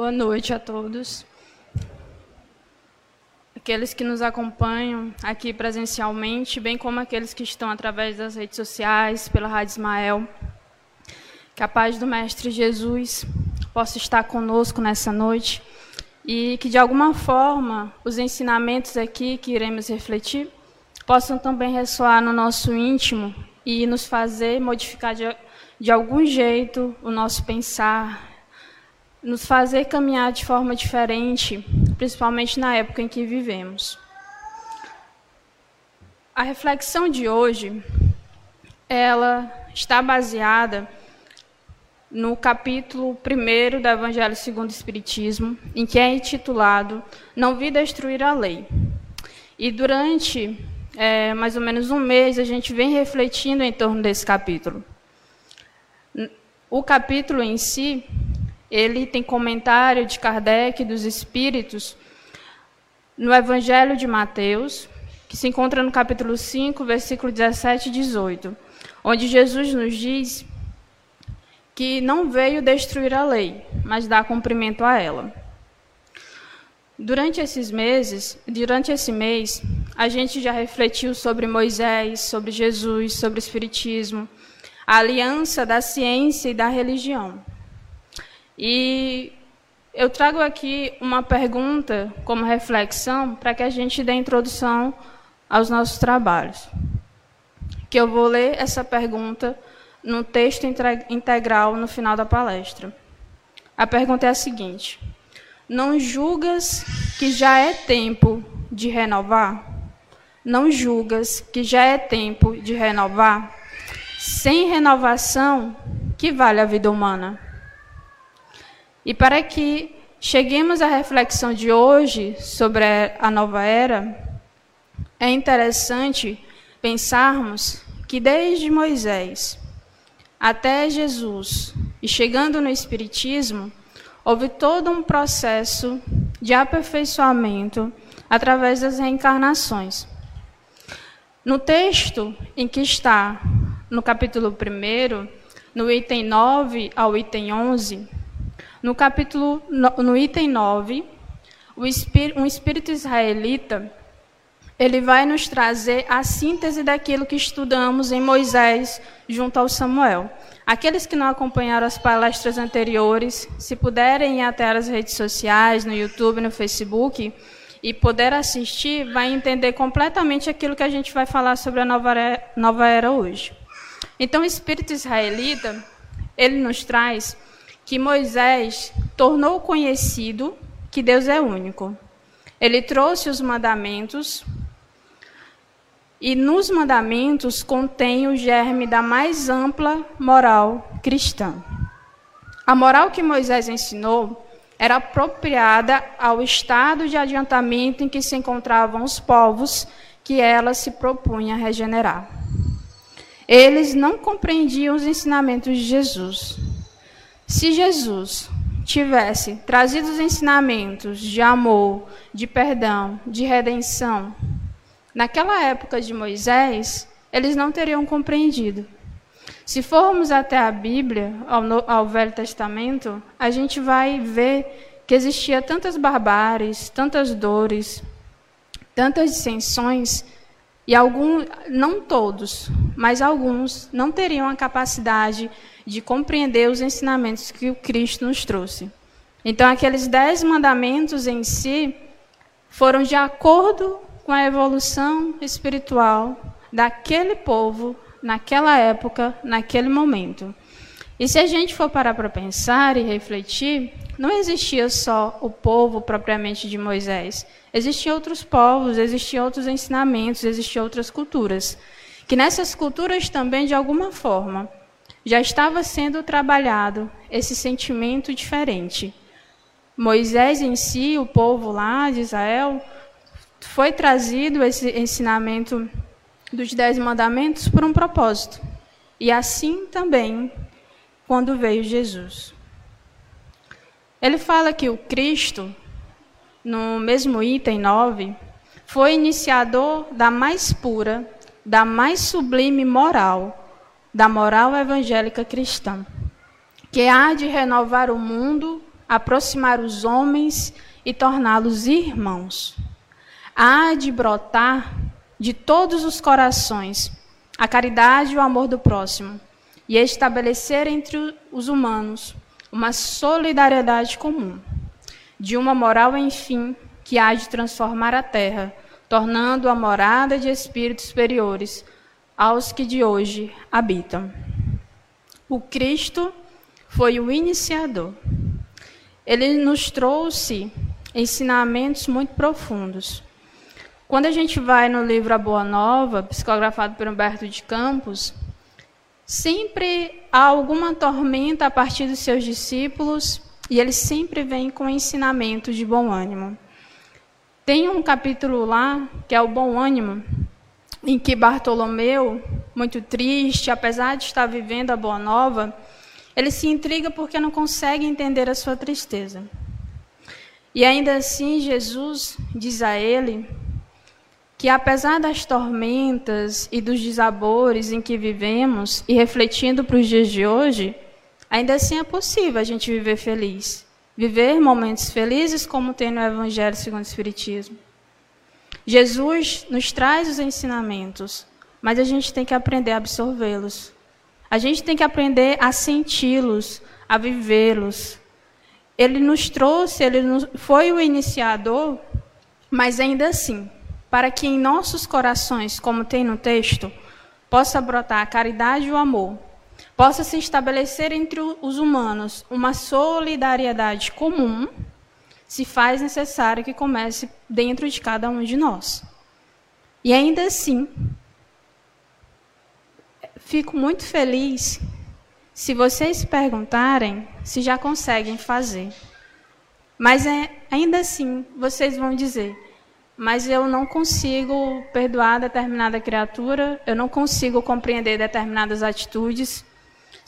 Boa noite a todos. Aqueles que nos acompanham aqui presencialmente, bem como aqueles que estão através das redes sociais, pela Rádio Ismael. Que a paz do Mestre Jesus possa estar conosco nessa noite e que, de alguma forma, os ensinamentos aqui que iremos refletir possam também ressoar no nosso íntimo e nos fazer modificar de, de algum jeito o nosso pensar, nos fazer caminhar de forma diferente, principalmente na época em que vivemos. A reflexão de hoje, ela está baseada no capítulo 1 do Evangelho segundo o Espiritismo, em que é intitulado Não vi destruir a lei. E durante é, mais ou menos um mês, a gente vem refletindo em torno desse capítulo. O capítulo em si, ele tem comentário de Kardec dos Espíritos no Evangelho de Mateus, que se encontra no capítulo 5, versículo 17 e 18, onde Jesus nos diz que não veio destruir a lei, mas dar cumprimento a ela. Durante esses meses, durante esse mês, a gente já refletiu sobre Moisés, sobre Jesus, sobre o Espiritismo, a aliança da ciência e da religião. E eu trago aqui uma pergunta como reflexão para que a gente dê introdução aos nossos trabalhos. Que eu vou ler essa pergunta no texto integral no final da palestra. A pergunta é a seguinte: não julgas que já é tempo de renovar? Não julgas que já é tempo de renovar? Sem renovação, que vale a vida humana? E para que cheguemos à reflexão de hoje sobre a nova era, é interessante pensarmos que desde Moisés até Jesus e chegando no Espiritismo, houve todo um processo de aperfeiçoamento através das reencarnações. No texto em que está, no capítulo 1, no item 9 ao item 11, no capítulo no item 9, um espírito israelita ele vai nos trazer a síntese daquilo que estudamos em Moisés junto ao Samuel. Aqueles que não acompanharam as palestras anteriores, se puderem ir até as redes sociais, no YouTube, no Facebook, e puder assistir, vai entender completamente aquilo que a gente vai falar sobre a nova era, nova era hoje. Então, o espírito israelita, ele nos traz que Moisés tornou conhecido que Deus é único. Ele trouxe os mandamentos, e nos mandamentos contém o germe da mais ampla moral cristã. A moral que Moisés ensinou era apropriada ao estado de adiantamento em que se encontravam os povos que ela se propunha regenerar. Eles não compreendiam os ensinamentos de Jesus. Se Jesus tivesse trazido os ensinamentos de amor, de perdão, de redenção, Naquela época de Moisés, eles não teriam compreendido. Se formos até a Bíblia, ao, ao Velho Testamento, a gente vai ver que existia tantas barbáries, tantas dores, tantas dissensões, e alguns, não todos, mas alguns, não teriam a capacidade de compreender os ensinamentos que o Cristo nos trouxe. Então, aqueles dez mandamentos em si foram de acordo com a evolução espiritual daquele povo, naquela época, naquele momento. E se a gente for parar para pensar e refletir, não existia só o povo propriamente de Moisés. Existiam outros povos, existiam outros ensinamentos, existiam outras culturas. Que nessas culturas também, de alguma forma, já estava sendo trabalhado esse sentimento diferente. Moisés em si, o povo lá de Israel, foi trazido esse ensinamento dos Dez Mandamentos por um propósito. E assim também quando veio Jesus. Ele fala que o Cristo, no mesmo item 9, foi iniciador da mais pura, da mais sublime moral, da moral evangélica cristã, que há de renovar o mundo aproximar os homens e torná-los irmãos. Há de brotar de todos os corações a caridade e o amor do próximo, e estabelecer entre os humanos uma solidariedade comum, de uma moral, enfim, que há de transformar a terra, tornando a morada de espíritos superiores aos que de hoje habitam. O Cristo foi o iniciador. Ele nos trouxe ensinamentos muito profundos. Quando a gente vai no livro A Boa Nova, psicografado por Humberto de Campos, sempre há alguma tormenta a partir dos seus discípulos e ele sempre vem com ensinamento de bom ânimo. Tem um capítulo lá, que é o bom ânimo, em que Bartolomeu, muito triste, apesar de estar vivendo a boa nova, ele se intriga porque não consegue entender a sua tristeza. E ainda assim, Jesus diz a ele que apesar das tormentas e dos desabores em que vivemos e refletindo para os dias de hoje, ainda assim é possível a gente viver feliz, viver momentos felizes como tem no Evangelho segundo o Espiritismo. Jesus nos traz os ensinamentos, mas a gente tem que aprender a absorvê-los. A gente tem que aprender a senti-los, a vivê-los. Ele nos trouxe, ele foi o iniciador, mas ainda assim, para que em nossos corações, como tem no texto, possa brotar a caridade e o amor, possa se estabelecer entre os humanos uma solidariedade comum, se faz necessário que comece dentro de cada um de nós. E ainda assim, fico muito feliz se vocês perguntarem se já conseguem fazer. Mas é, ainda assim, vocês vão dizer: mas eu não consigo perdoar determinada criatura, eu não consigo compreender determinadas atitudes,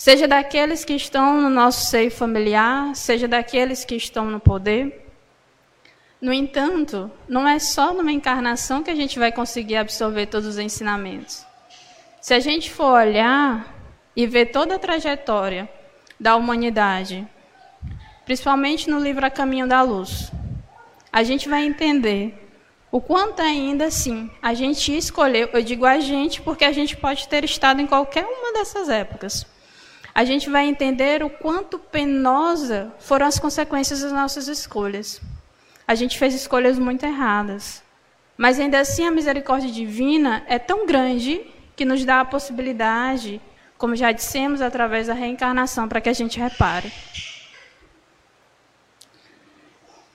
seja daqueles que estão no nosso seio familiar, seja daqueles que estão no poder. No entanto, não é só numa encarnação que a gente vai conseguir absorver todos os ensinamentos. Se a gente for olhar e ver toda a trajetória da humanidade, principalmente no livro A Caminho da Luz, a gente vai entender o quanto ainda assim a gente escolheu, eu digo a gente porque a gente pode ter estado em qualquer uma dessas épocas. A gente vai entender o quanto penosa foram as consequências das nossas escolhas. A gente fez escolhas muito erradas. Mas ainda assim a misericórdia divina é tão grande que nos dá a possibilidade, como já dissemos, através da reencarnação, para que a gente repare.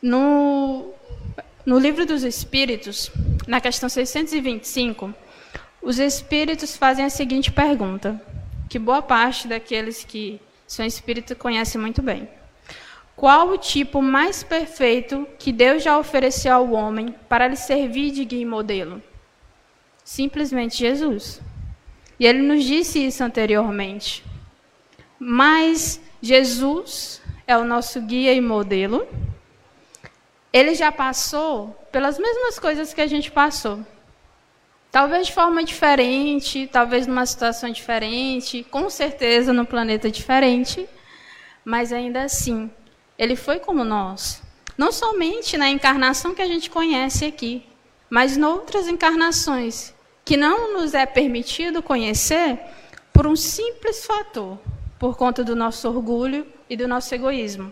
No no livro dos Espíritos, na questão 625, os Espíritos fazem a seguinte pergunta, que boa parte daqueles que são espíritos conhecem muito bem. Qual o tipo mais perfeito que Deus já ofereceu ao homem para lhe servir de guia e modelo? Simplesmente Jesus. E ele nos disse isso anteriormente. Mas Jesus é o nosso guia e modelo ele já passou pelas mesmas coisas que a gente passou. Talvez de forma diferente, talvez numa situação diferente, com certeza no planeta diferente, mas ainda assim, ele foi como nós. Não somente na encarnação que a gente conhece aqui, mas em outras encarnações que não nos é permitido conhecer por um simples fator, por conta do nosso orgulho e do nosso egoísmo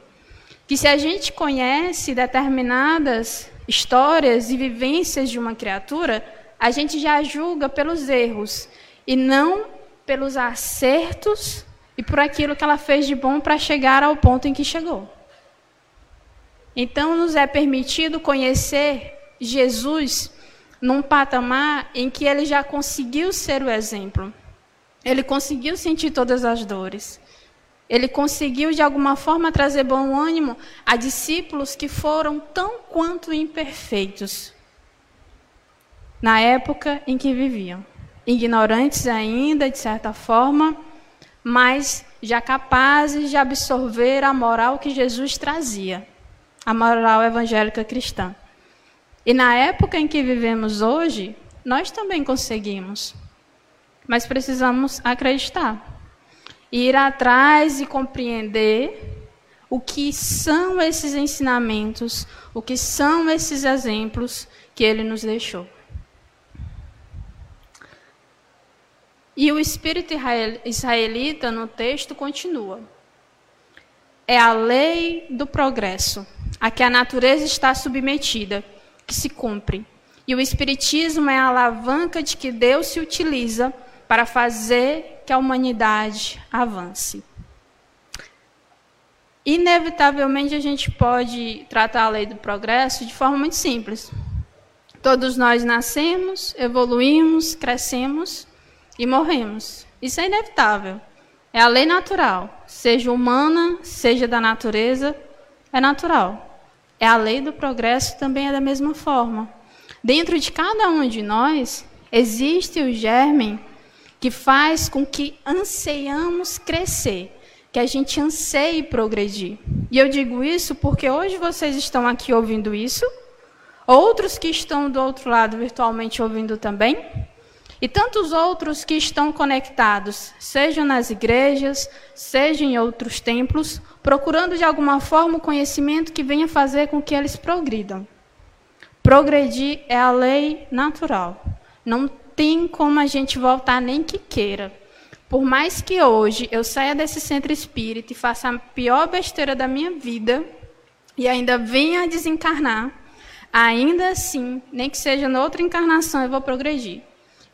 que se a gente conhece determinadas histórias e vivências de uma criatura, a gente já julga pelos erros e não pelos acertos e por aquilo que ela fez de bom para chegar ao ponto em que chegou. Então, nos é permitido conhecer Jesus num patamar em que ele já conseguiu ser o exemplo. Ele conseguiu sentir todas as dores. Ele conseguiu, de alguma forma, trazer bom ânimo a discípulos que foram tão quanto imperfeitos na época em que viviam. Ignorantes ainda, de certa forma, mas já capazes de absorver a moral que Jesus trazia, a moral evangélica cristã. E na época em que vivemos hoje, nós também conseguimos, mas precisamos acreditar ir atrás e compreender o que são esses ensinamentos, o que são esses exemplos que ele nos deixou. E o espírito israelita no texto continua. É a lei do progresso, a que a natureza está submetida, que se cumpre. E o espiritismo é a alavanca de que Deus se utiliza para fazer que a humanidade avance. Inevitavelmente a gente pode tratar a lei do progresso de forma muito simples. Todos nós nascemos, evoluímos, crescemos e morremos. Isso é inevitável. É a lei natural, seja humana, seja da natureza, é natural. É a lei do progresso também é da mesma forma. Dentro de cada um de nós existe o germe que faz com que anseiamos crescer, que a gente anseie progredir. E eu digo isso porque hoje vocês estão aqui ouvindo isso, outros que estão do outro lado virtualmente ouvindo também, e tantos outros que estão conectados, sejam nas igrejas, seja em outros templos, procurando de alguma forma o conhecimento que venha fazer com que eles progridam. Progredir é a lei natural. Não tem como a gente voltar nem que queira. Por mais que hoje eu saia desse centro espírita e faça a pior besteira da minha vida e ainda venha a desencarnar, ainda assim, nem que seja na outra encarnação, eu vou progredir.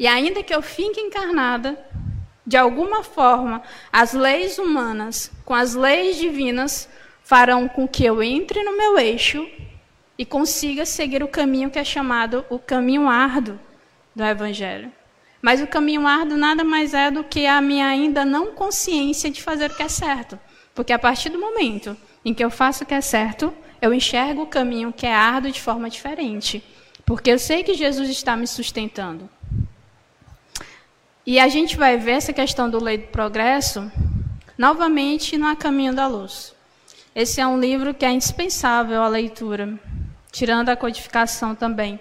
E ainda que eu fique encarnada, de alguma forma, as leis humanas com as leis divinas farão com que eu entre no meu eixo e consiga seguir o caminho que é chamado o caminho árduo do Evangelho. Mas o caminho árduo nada mais é do que a minha ainda não consciência de fazer o que é certo. Porque a partir do momento em que eu faço o que é certo, eu enxergo o caminho que é árduo de forma diferente. Porque eu sei que Jesus está me sustentando. E a gente vai ver essa questão do lei do progresso novamente no A Caminho da Luz. Esse é um livro que é indispensável à leitura, tirando a codificação também,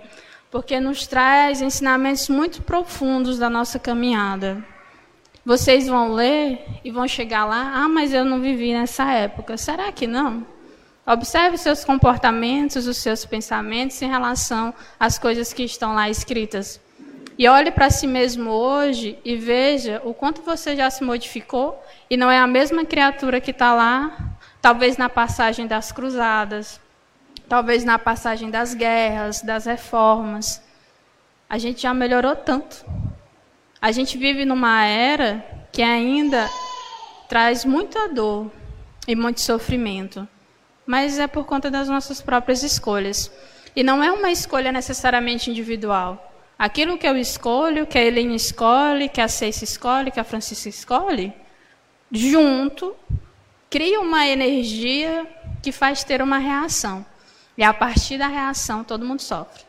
porque nos traz ensinamentos muito profundos da nossa caminhada. Vocês vão ler e vão chegar lá, ah, mas eu não vivi nessa época. Será que não? Observe seus comportamentos, os seus pensamentos em relação às coisas que estão lá escritas. E olhe para si mesmo hoje e veja o quanto você já se modificou e não é a mesma criatura que está lá, talvez na passagem das cruzadas, talvez na passagem das guerras, das reformas. A gente já melhorou tanto. A gente vive numa era que ainda traz muita dor e muito sofrimento, mas é por conta das nossas próprias escolhas. E não é uma escolha necessariamente individual. Aquilo que eu escolho, que a Helene escolhe, que a Ceice escolhe, que a Francisca escolhe, junto, cria uma energia que faz ter uma reação. E a partir da reação, todo mundo sofre.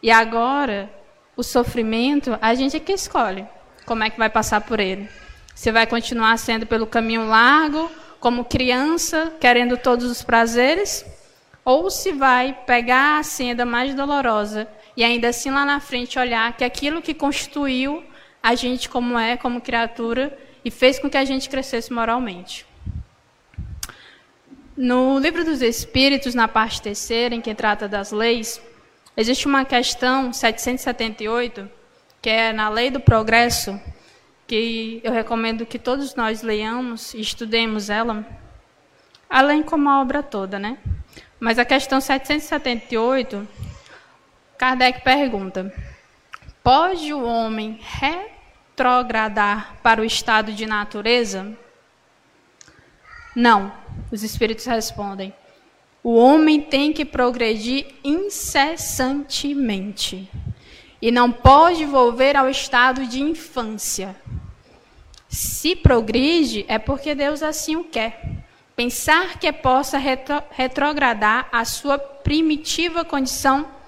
E agora, o sofrimento, a gente é que escolhe como é que vai passar por ele. Você vai continuar sendo pelo caminho largo, como criança, querendo todos os prazeres, ou se vai pegar a senda mais dolorosa e ainda assim lá na frente olhar que aquilo que constituiu a gente como é, como criatura, e fez com que a gente crescesse moralmente. No livro dos Espíritos, na parte terceira, em que trata das leis, existe uma questão 778, que é na lei do progresso, que eu recomendo que todos nós leiamos e estudemos ela, além como a obra toda, né? Mas a questão 778 Kardec pergunta: Pode o homem retrogradar para o estado de natureza? Não, os espíritos respondem. O homem tem que progredir incessantemente e não pode volver ao estado de infância. Se progride, é porque Deus assim o quer. Pensar que possa retro retrogradar a sua primitiva condição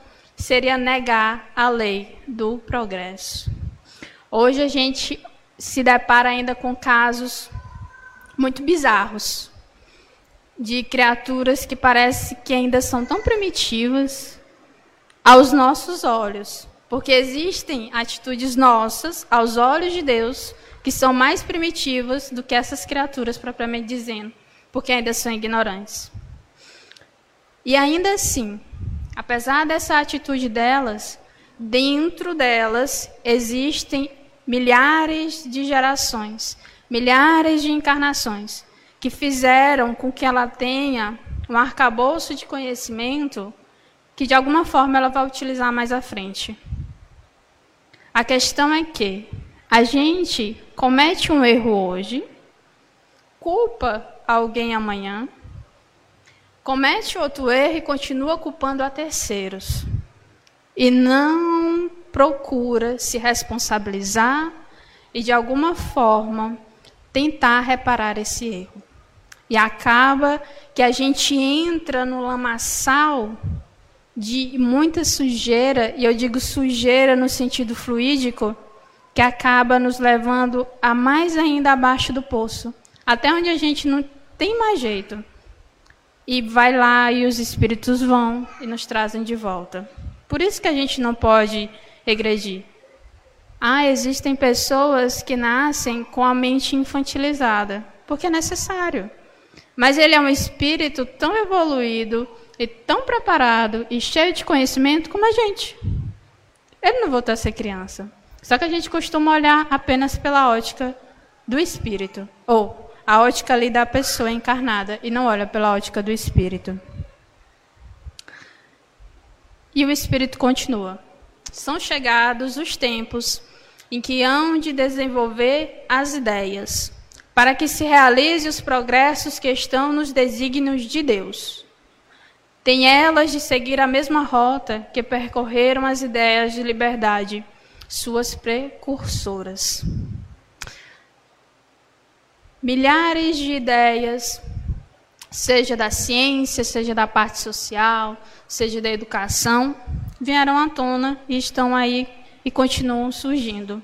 seria negar a lei do progresso. Hoje a gente se depara ainda com casos muito bizarros de criaturas que parece que ainda são tão primitivas aos nossos olhos, porque existem atitudes nossas aos olhos de Deus que são mais primitivas do que essas criaturas propriamente dizendo, porque ainda são ignorantes. E ainda assim, apesar dessa atitude delas, dentro delas existem milhares de gerações, milhares de encarnações que fizeram com que ela tenha um arcabouço de conhecimento que de alguma forma ela vai utilizar mais à frente. A questão é que a gente comete um erro hoje, culpa alguém amanhã, comete outro erro e continua culpando a terceiros. E não procura se responsabilizar e de alguma forma tentar reparar esse erro. E acaba que a gente entra no lamaçal de muita sujeira, e eu digo sujeira no sentido fluídico, que acaba nos levando a mais ainda abaixo do poço, até onde a gente não tem mais jeito. E vai lá e os espíritos vão e nos trazem de volta. Por isso que a gente não pode regredir. Ah, existem pessoas que nascem com a mente infantilizada, porque é necessário. Mas ele é um espírito tão evoluído e tão preparado e cheio de conhecimento como a gente. Ele não voltou a ser criança. Só que a gente costuma olhar apenas pela ótica do espírito, ou a ótica ali da pessoa encarnada, e não olha pela ótica do espírito. E o espírito continua. São chegados os tempos em que hão de desenvolver as ideias, para que se realize os progressos que estão nos desígnios de Deus. Tem elas de seguir a mesma rota que percorreram as ideias de liberdade, suas precursoras. Milhares de ideias, seja da ciência, seja da parte social, seja da educação, vieram à tona e estão aí e continuam surgindo.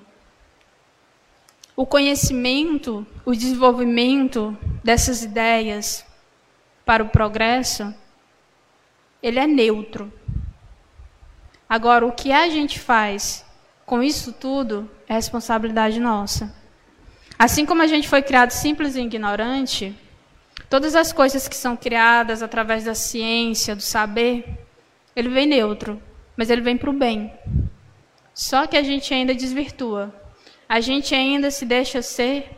O conhecimento, o desenvolvimento dessas ideias para o progresso, ele é neutro. Agora, o que a gente faz com isso tudo é responsabilidade nossa. Assim como a gente foi criado simples e ignorante, todas as coisas que são criadas através da ciência, do saber, ele vem neutro, mas ele vem para o bem. Só que a gente ainda desvirtua a gente ainda se deixa ser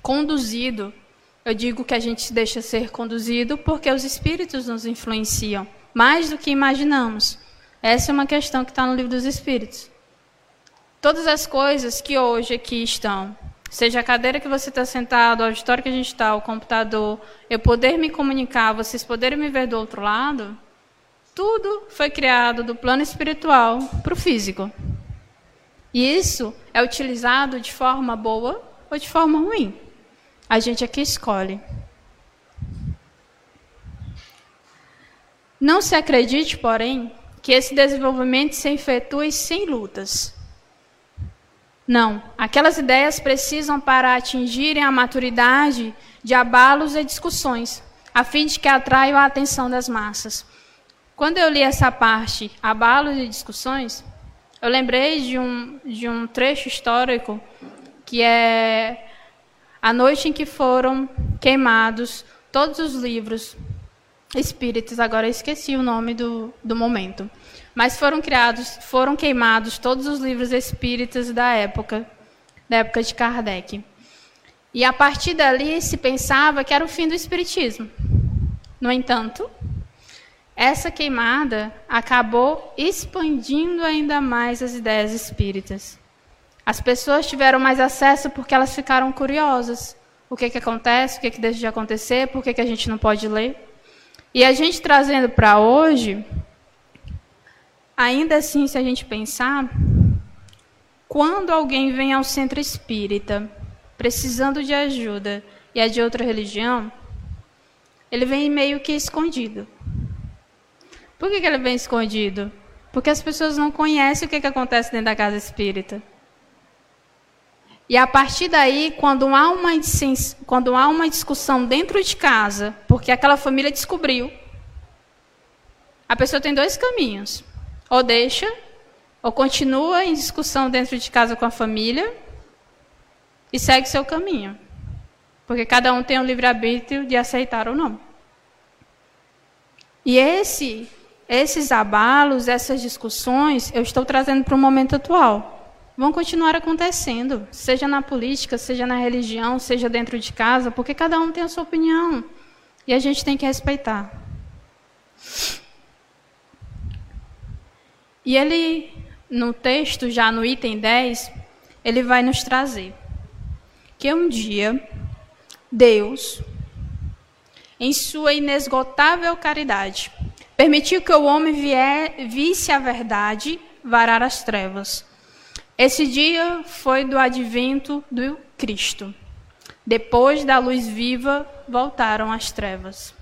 conduzido. Eu digo que a gente se deixa ser conduzido porque os espíritos nos influenciam mais do que imaginamos. Essa é uma questão que está no livro dos Espíritos. Todas as coisas que hoje aqui estão, seja a cadeira que você está sentado, o auditório que a gente está, o computador, eu poder me comunicar, vocês poderem me ver do outro lado, tudo foi criado do plano espiritual para o físico. E isso é utilizado de forma boa ou de forma ruim. A gente aqui escolhe. Não se acredite, porém, que esse desenvolvimento se efetue sem lutas. Não, aquelas ideias precisam para atingirem a maturidade de abalos e discussões, a fim de que atraiam a atenção das massas. Quando eu li essa parte, abalos e discussões, eu lembrei de um, de um trecho histórico que é a noite em que foram queimados todos os livros espíritas, agora eu esqueci o nome do, do momento, mas foram criados, foram queimados todos os livros espíritas da época, da época de Kardec. E a partir dali se pensava que era o fim do espiritismo. No entanto, essa queimada acabou expandindo ainda mais as ideias espíritas. As pessoas tiveram mais acesso porque elas ficaram curiosas. O que, que acontece, o que, que deixa de acontecer, por que, que a gente não pode ler. E a gente trazendo para hoje, ainda assim, se a gente pensar, quando alguém vem ao centro espírita precisando de ajuda e é de outra religião, ele vem meio que escondido. Por que, que ele vem escondido? Porque as pessoas não conhecem o que, que acontece dentro da casa espírita. E a partir daí, quando há, uma, quando há uma discussão dentro de casa, porque aquela família descobriu, a pessoa tem dois caminhos. Ou deixa, ou continua em discussão dentro de casa com a família e segue seu caminho. Porque cada um tem o livre-arbítrio de aceitar ou não. E esse, esses abalos, essas discussões, eu estou trazendo para o momento atual. Vão continuar acontecendo, seja na política, seja na religião, seja dentro de casa, porque cada um tem a sua opinião. E a gente tem que respeitar. E ele, no texto, já no item 10, ele vai nos trazer que um dia Deus, em sua inesgotável caridade, permitiu que o homem vier, visse a verdade varar as trevas. Esse dia foi do advento do Cristo. Depois da luz viva, voltaram as trevas.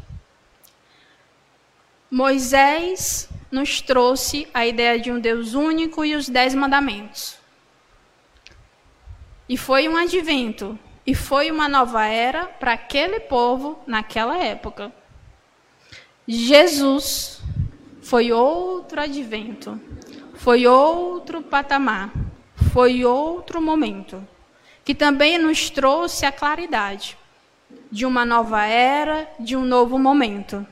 Moisés nos trouxe a ideia de um Deus único e os dez mandamentos. E foi um advento, e foi uma nova era para aquele povo naquela época. Jesus foi outro advento, foi outro patamar, foi outro momento, que também nos trouxe a claridade de uma nova era, de um novo momento.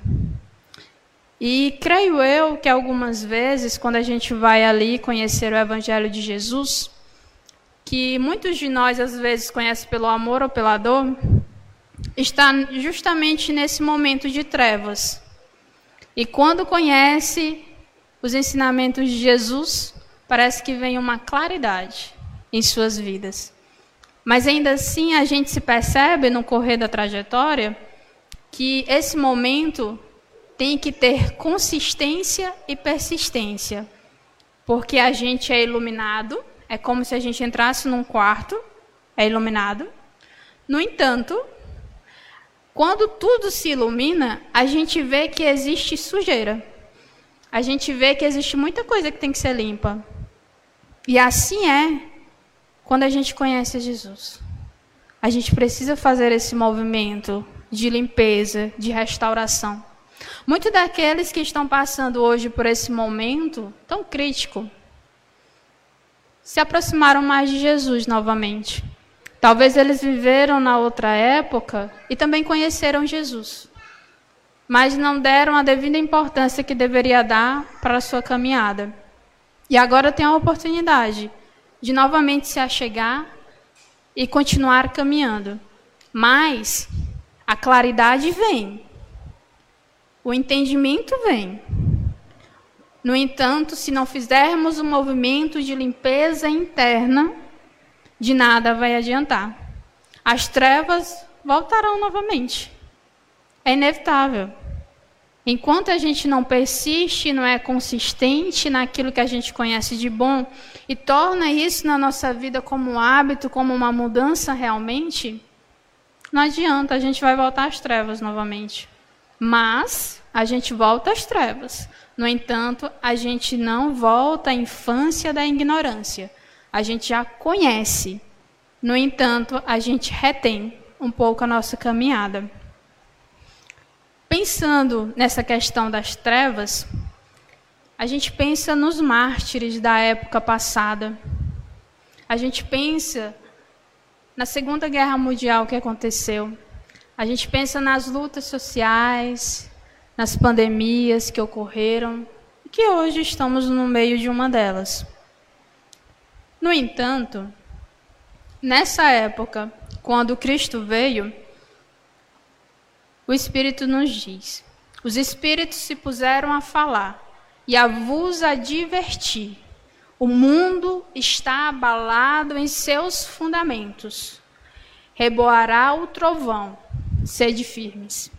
E creio eu que algumas vezes, quando a gente vai ali conhecer o Evangelho de Jesus, que muitos de nós às vezes conhecem pelo amor ou pela dor, está justamente nesse momento de trevas. E quando conhece os ensinamentos de Jesus, parece que vem uma claridade em suas vidas. Mas ainda assim a gente se percebe no correr da trajetória que esse momento tem que ter consistência e persistência, porque a gente é iluminado é como se a gente entrasse num quarto, é iluminado. No entanto, quando tudo se ilumina, a gente vê que existe sujeira. A gente vê que existe muita coisa que tem que ser limpa. E assim é quando a gente conhece Jesus. A gente precisa fazer esse movimento de limpeza, de restauração. Muitos daqueles que estão passando hoje por esse momento tão crítico, se aproximaram mais de Jesus novamente. Talvez eles viveram na outra época e também conheceram Jesus, mas não deram a devida importância que deveria dar para a sua caminhada. E agora tem a oportunidade de novamente se achegar e continuar caminhando. Mas a claridade vem, o entendimento vem. No entanto, se não fizermos um movimento de limpeza interna, de nada vai adiantar. As trevas voltarão novamente. É inevitável. Enquanto a gente não persiste, não é consistente naquilo que a gente conhece de bom e torna isso na nossa vida como um hábito, como uma mudança realmente, não adianta, a gente vai voltar às trevas novamente. Mas a gente volta às trevas. No entanto, a gente não volta à infância da ignorância. A gente já conhece. No entanto, a gente retém um pouco a nossa caminhada. Pensando nessa questão das trevas, a gente pensa nos mártires da época passada. A gente pensa na Segunda Guerra Mundial que aconteceu. A gente pensa nas lutas sociais, nas pandemias que ocorreram e que hoje estamos no meio de uma delas. No entanto, nessa época, quando Cristo veio, o Espírito nos diz: os Espíritos se puseram a falar e a vos advertir. O mundo está abalado em seus fundamentos. Reboará o trovão, sede firmes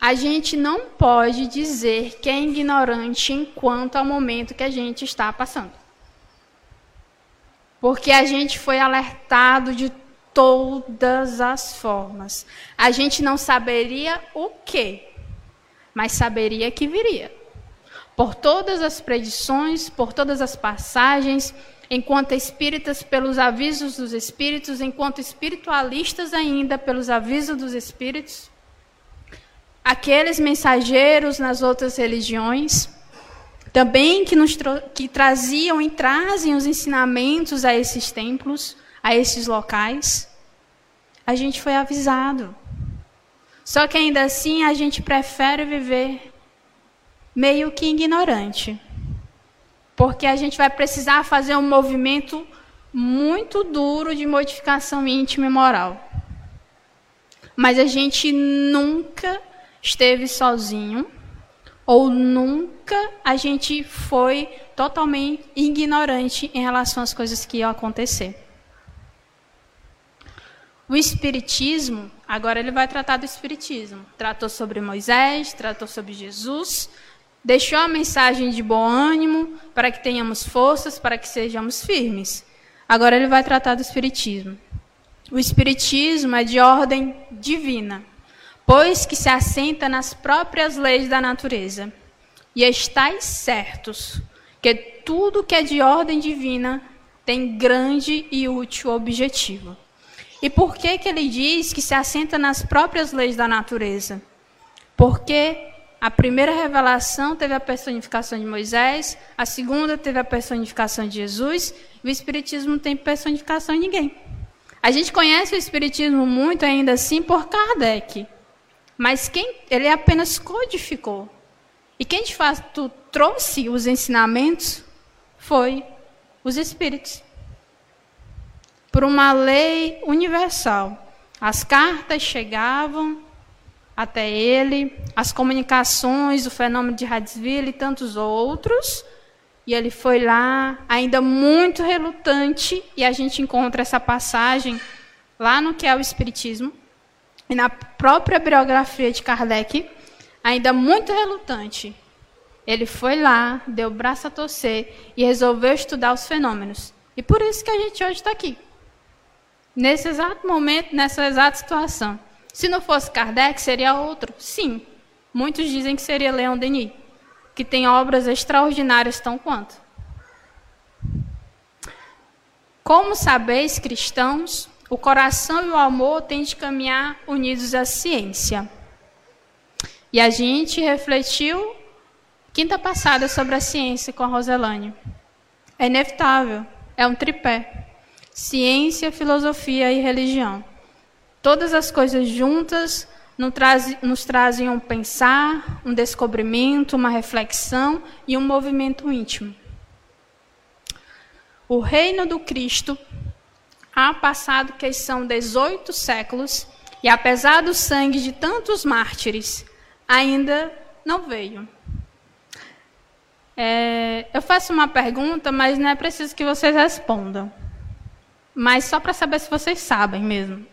a gente não pode dizer que é ignorante enquanto ao momento que a gente está passando. Porque a gente foi alertado de todas as formas. A gente não saberia o que, mas saberia que viria. Por todas as predições, por todas as passagens, enquanto espíritas pelos avisos dos espíritos, enquanto espiritualistas ainda pelos avisos dos espíritos, aqueles mensageiros nas outras religiões, também que, nos que traziam e trazem os ensinamentos a esses templos, a esses locais. A gente foi avisado. Só que ainda assim a gente prefere viver meio que ignorante. Porque a gente vai precisar fazer um movimento muito duro de modificação íntima e moral. Mas a gente nunca esteve sozinho ou nunca a gente foi totalmente ignorante em relação às coisas que iam acontecer. O Espiritismo, agora ele vai tratar do Espiritismo. Tratou sobre Moisés, tratou sobre Jesus, deixou a mensagem de bom ânimo para que tenhamos forças, para que sejamos firmes. Agora ele vai tratar do Espiritismo. O Espiritismo é de ordem divina, pois que se assenta nas próprias leis da natureza. E estáis certos que tudo que é de ordem divina tem grande e útil objetivo. E por que, que ele diz que se assenta nas próprias leis da natureza? Porque a primeira revelação teve a personificação de Moisés, a segunda teve a personificação de Jesus, e o Espiritismo não tem personificação de ninguém. A gente conhece o Espiritismo muito ainda assim por Kardec, mas quem ele apenas codificou. E quem de fato trouxe os ensinamentos foi os Espíritos por uma lei universal. As cartas chegavam até ele, as comunicações, o fenômeno de Hadesville e tantos outros. E ele foi lá, ainda muito relutante, e a gente encontra essa passagem lá no que é o Espiritismo, e na própria biografia de Kardec, ainda muito relutante. Ele foi lá, deu o braço a torcer e resolveu estudar os fenômenos. E por isso que a gente hoje está aqui. Nesse exato momento, nessa exata situação. Se não fosse Kardec, seria outro? Sim. Muitos dizem que seria Leon Denis, que tem obras extraordinárias tão quanto. Como sabeis, cristãos, o coração e o amor têm de caminhar unidos à ciência. E a gente refletiu quinta passada sobre a ciência com a Roselane. É inevitável, é um tripé ciência, filosofia e religião. Todas as coisas juntas nos trazem um pensar, um descobrimento, uma reflexão e um movimento íntimo. O reino do Cristo há passado que são 18 séculos e apesar do sangue de tantos mártires, ainda não veio. É, eu faço uma pergunta, mas não é preciso que vocês respondam mas só para saber se vocês sabem mesmo.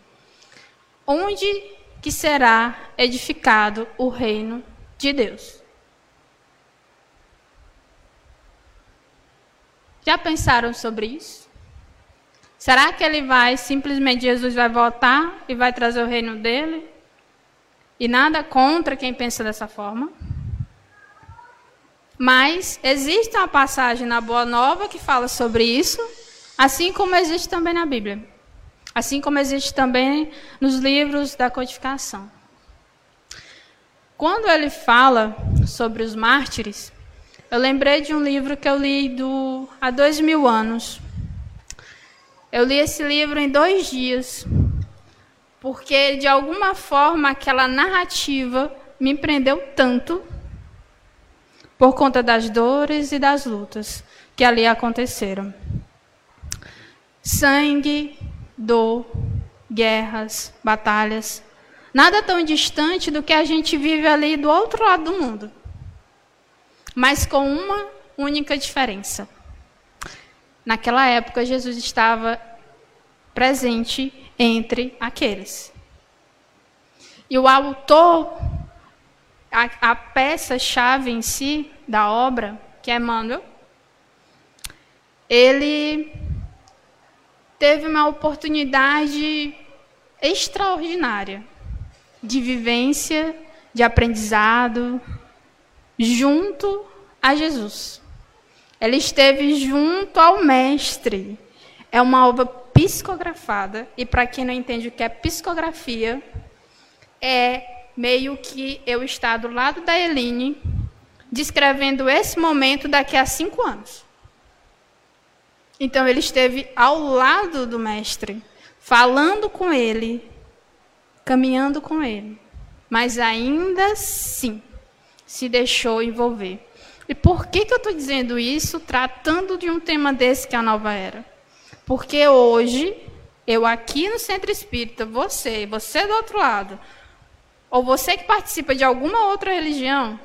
Onde que será edificado o reino de Deus? Já pensaram sobre isso? Será que ele vai, simplesmente Jesus vai voltar e vai trazer o reino dele? E nada contra quem pensa dessa forma. Mas existe uma passagem na Boa Nova que fala sobre isso, Assim como existe também na Bíblia. Assim como existe também nos livros da codificação. Quando ele fala sobre os mártires, eu lembrei de um livro que eu li do, há dois mil anos. Eu li esse livro em dois dias, porque de alguma forma aquela narrativa me prendeu tanto por conta das dores e das lutas que ali aconteceram sangue, dor, guerras, batalhas. Nada tão distante do que a gente vive ali do outro lado do mundo. Mas com uma única diferença. Naquela época, Jesus estava presente entre aqueles. E o autor, a, a peça-chave em si da obra, que é Emmanuel, ele teve uma oportunidade extraordinária de vivência, de aprendizado, junto a Jesus. Ela esteve junto ao Mestre. É uma obra psicografada, e para quem não entende o que é psicografia, é meio que eu estar do lado da Eline, descrevendo esse momento daqui a cinco anos. Então ele esteve ao lado do mestre, falando com ele caminhando com ele, mas ainda assim se deixou envolver. E por que, que eu estou dizendo isso, tratando de um tema desse que é a nova era? Porque hoje, eu aqui no Centro Espírita, você, você do outro lado, ou você que participa de alguma outra religião,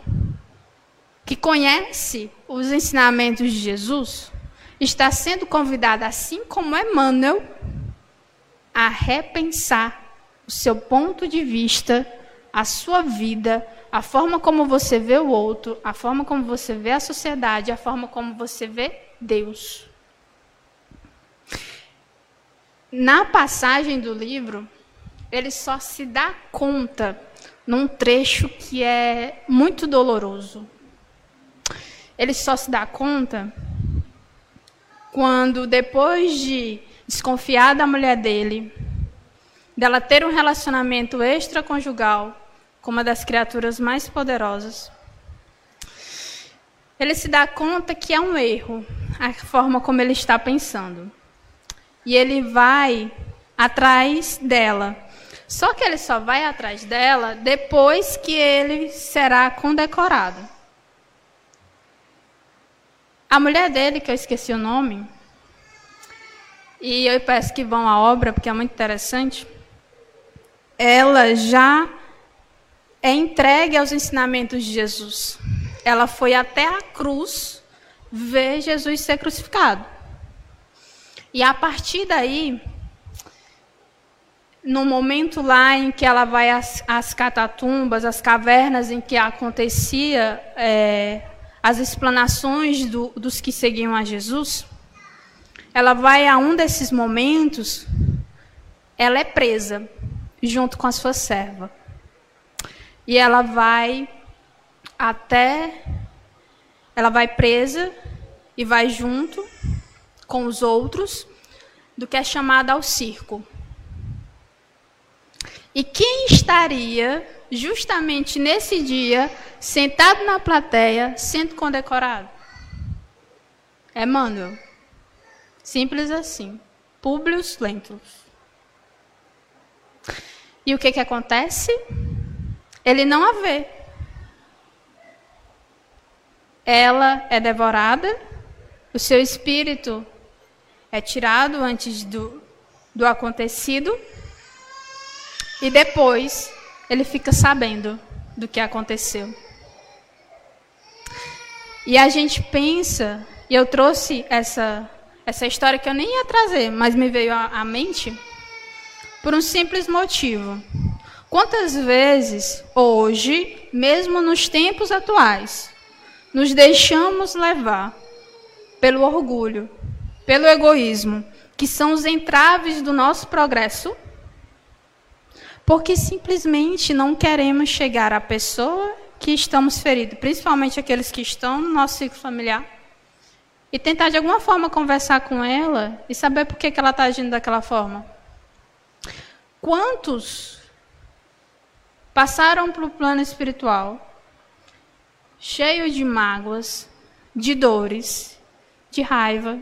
que conhece os ensinamentos de Jesus, está sendo convidado, assim como Emmanuel, a repensar o seu ponto de vista, a sua vida, a forma como você vê o outro, a forma como você vê a sociedade, a forma como você vê Deus. Na passagem do livro, ele só se dá conta num trecho que é muito doloroso. Ele só se dá conta quando, depois de desconfiar da mulher dele, dela ter um relacionamento extraconjugal com uma das criaturas mais poderosas, ele se dá conta que é um erro a forma como ele está pensando. E ele vai atrás dela. Só que ele só vai atrás dela depois que ele será condecorado. A mulher dele, que eu esqueci o nome, e eu peço que vão à obra, porque é muito interessante ela já é entregue aos ensinamentos de Jesus. Ela foi até a cruz ver Jesus ser crucificado. E a partir daí, no momento lá em que ela vai às, às catatumbas, às cavernas em que acontecia é, as explanações do, dos que seguiam a Jesus, ela vai a um desses momentos, ela é presa junto com a sua serva. E ela vai até. Ela vai presa e vai junto com os outros do que é chamado ao circo. E quem estaria justamente nesse dia sentado na plateia sendo condecorado? Emmanuel. Simples assim. Públio Lentulus. E o que, que acontece? Ele não a vê. Ela é devorada, o seu espírito é tirado antes do, do acontecido, e depois ele fica sabendo do que aconteceu. E a gente pensa, e eu trouxe essa, essa história que eu nem ia trazer, mas me veio à, mente por um simples motivo. Quantas vezes, hoje, mesmo nos tempos atuais, nos deixamos levar pelo orgulho, pelo egoísmo, que são os entraves do nosso progresso, porque simplesmente não queremos chegar à pessoa que estamos feridos, principalmente aqueles que estão no nosso ciclo familiar, e tentar de alguma forma conversar com ela e saber por que, que ela está agindo daquela forma. Quantos passaram para o plano espiritual cheio de mágoas, de dores, de raiva,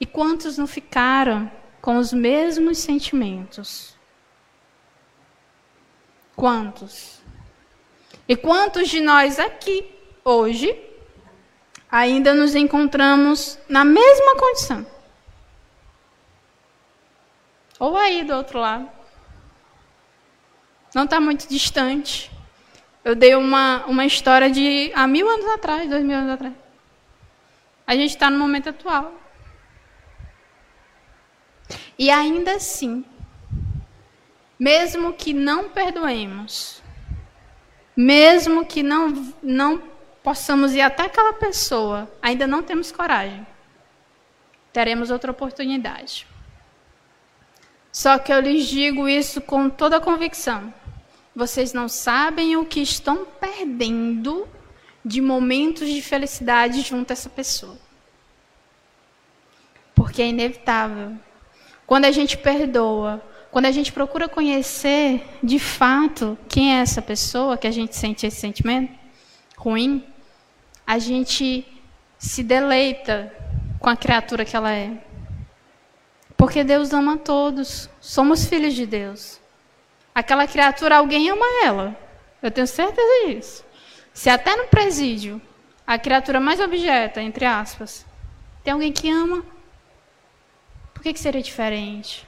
e quantos não ficaram com os mesmos sentimentos? Quantos? E quantos de nós aqui, hoje, ainda nos encontramos na mesma condição? Ou aí do outro lado? não está muito distante. Eu dei uma, uma história de há mil anos atrás, dois mil anos atrás. A gente está no momento atual. E ainda assim, mesmo que não perdoemos, mesmo que não, não possamos ir até aquela pessoa, ainda não temos coragem, teremos outra oportunidade. Só que eu lhes digo isso com toda a convicção. Vocês não sabem o que estão perdendo de momentos de felicidade junto a essa pessoa. Porque é inevitável. Quando a gente perdoa, quando a gente procura conhecer de fato quem é essa pessoa, que a gente sente esse sentimento ruim, a gente se deleita com a criatura que ela é. Porque Deus ama todos, somos filhos de Deus. aquela criatura, alguém ama ela. Eu tenho certeza disso. Se até no presídio, a criatura mais objeta, entre aspas, tem alguém que ama, por que, que seria diferente?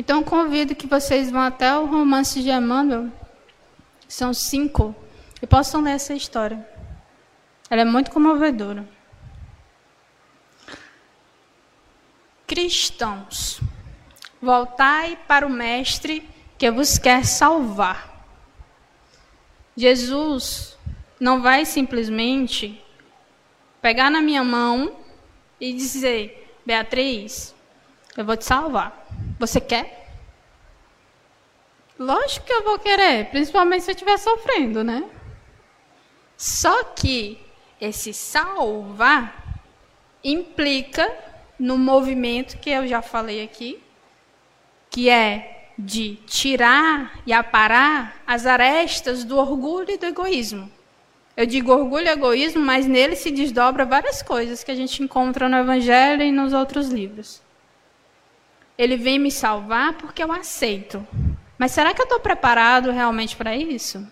Então convido que vocês vão até o romance de Emmanuel. São cinco. E possam ler essa história. Ela é muito comovedora. Cristãos, voltai para o Mestre que vos quer salvar. Jesus não vai simplesmente pegar na minha mão e dizer: Beatriz, eu vou te salvar. Você quer? Lógico que eu vou querer, principalmente se eu estiver sofrendo, né? Só que esse salvar implica no movimento que eu já falei aqui, que é de tirar e aparar as arestas do orgulho e do egoísmo. Eu digo orgulho e egoísmo, mas nele se desdobra várias coisas que a gente encontra no Evangelho e nos outros livros. Ele vem me salvar porque eu aceito. Mas será que eu estou preparado realmente para isso?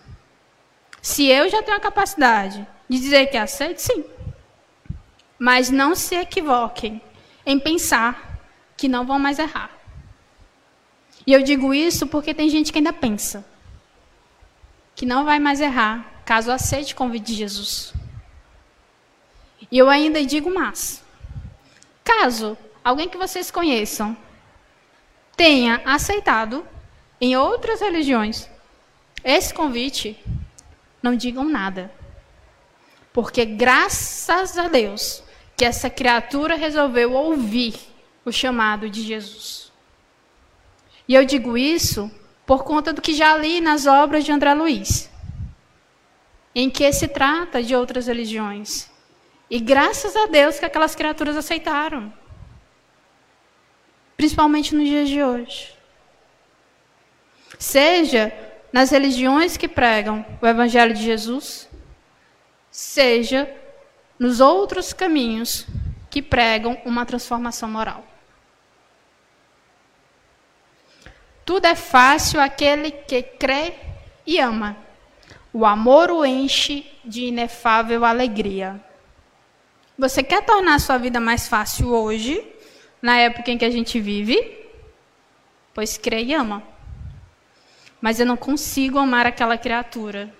Se eu já tenho a capacidade de dizer que aceito, sim. Mas não se equivoquem em pensar que não vão mais errar. E eu digo isso porque tem gente que ainda pensa que não vai mais errar caso aceite o convite de Jesus. E eu ainda digo mais. Caso alguém que vocês conheçam tenha aceitado em outras religiões esse convite, não digam nada. Porque graças a Deus que essa criatura resolveu ouvir o chamado de Jesus. E eu digo isso por conta do que já li nas obras de André Luiz, em que se trata de outras religiões. E graças a Deus que aquelas criaturas aceitaram principalmente nos dias de hoje. Seja nas religiões que pregam o Evangelho de Jesus, seja nos outros caminhos que pregam uma transformação moral. Tudo é fácil aquele que crê e ama. O amor o enche de inefável alegria. Você quer tornar a sua vida mais fácil hoje? Na época em que a gente vive, pois crê e ama. Mas eu não consigo amar aquela criatura.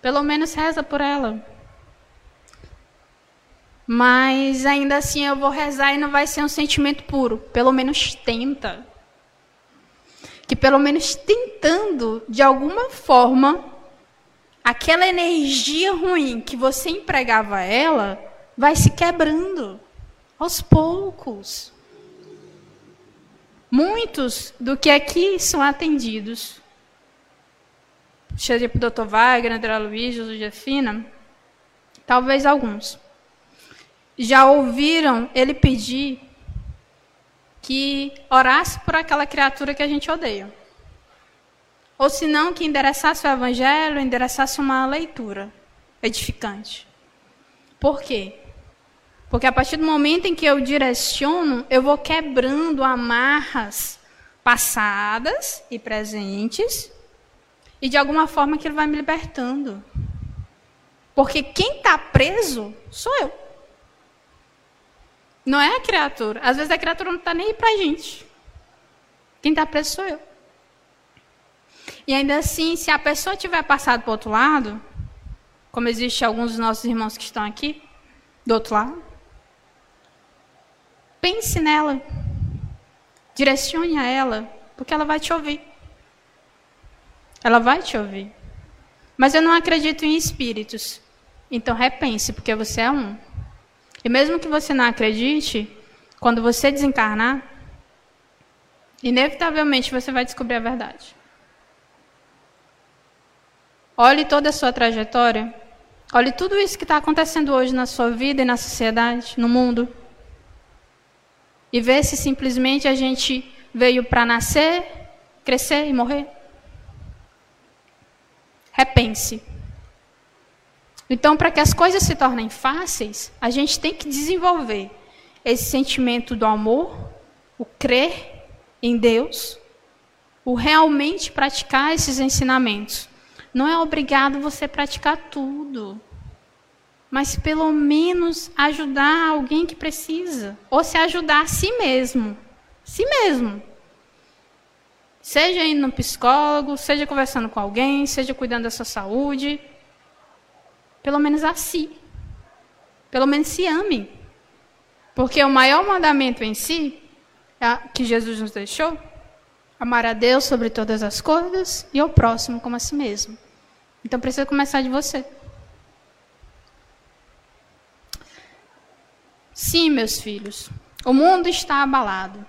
Pelo menos reza por ela. Mas ainda assim eu vou rezar e não vai ser um sentimento puro. Pelo menos tenta. Que pelo menos tentando, de alguma forma, aquela energia ruim que você empregava ela vai se quebrando aos poucos. Muitos do que aqui são atendidos, seja para o Dr. Wagner, André Luiz, Josefina, talvez alguns, já ouviram ele pedir que orasse por aquela criatura que a gente odeia. Ou se não, que endereçasse o evangelho, endereçasse uma leitura edificante. Por quê? Porque a partir do momento em que eu direciono, eu vou quebrando amarras passadas e presentes, e de alguma forma aquilo vai me libertando. Porque quem está preso sou eu. Não é a criatura. Às vezes a criatura não está nem aí para a gente. Quem está preso sou eu. E ainda assim, se a pessoa tiver passado para o outro lado, como existe alguns dos nossos irmãos que estão aqui, do outro lado, Pense nela. Direcione a ela, porque ela vai te ouvir. Ela vai te ouvir. Mas eu não acredito em espíritos. Então repense, porque você é um. E mesmo que você não acredite, quando você desencarnar, inevitavelmente você vai descobrir a verdade. Olhe toda a sua trajetória. Olhe tudo isso que está acontecendo hoje na sua vida e na sociedade, no mundo e ver se simplesmente a gente veio para nascer, crescer e morrer. Repense. Então, para que as coisas se tornem fáceis, a gente tem que desenvolver esse sentimento do amor, o crer em Deus, o realmente praticar esses ensinamentos. Não é obrigado você praticar tudo, mas pelo menos ajudar alguém que precisa, ou se ajudar a si mesmo. Si mesmo. Seja indo no psicólogo, seja conversando com alguém, seja cuidando da sua saúde. Pelo menos a si. Pelo menos se ame. Porque o maior mandamento em si, é que Jesus nos deixou, amar a Deus sobre todas as coisas e ao próximo como a si mesmo. Então precisa começar de você. Sim, meus filhos, o mundo está abalado.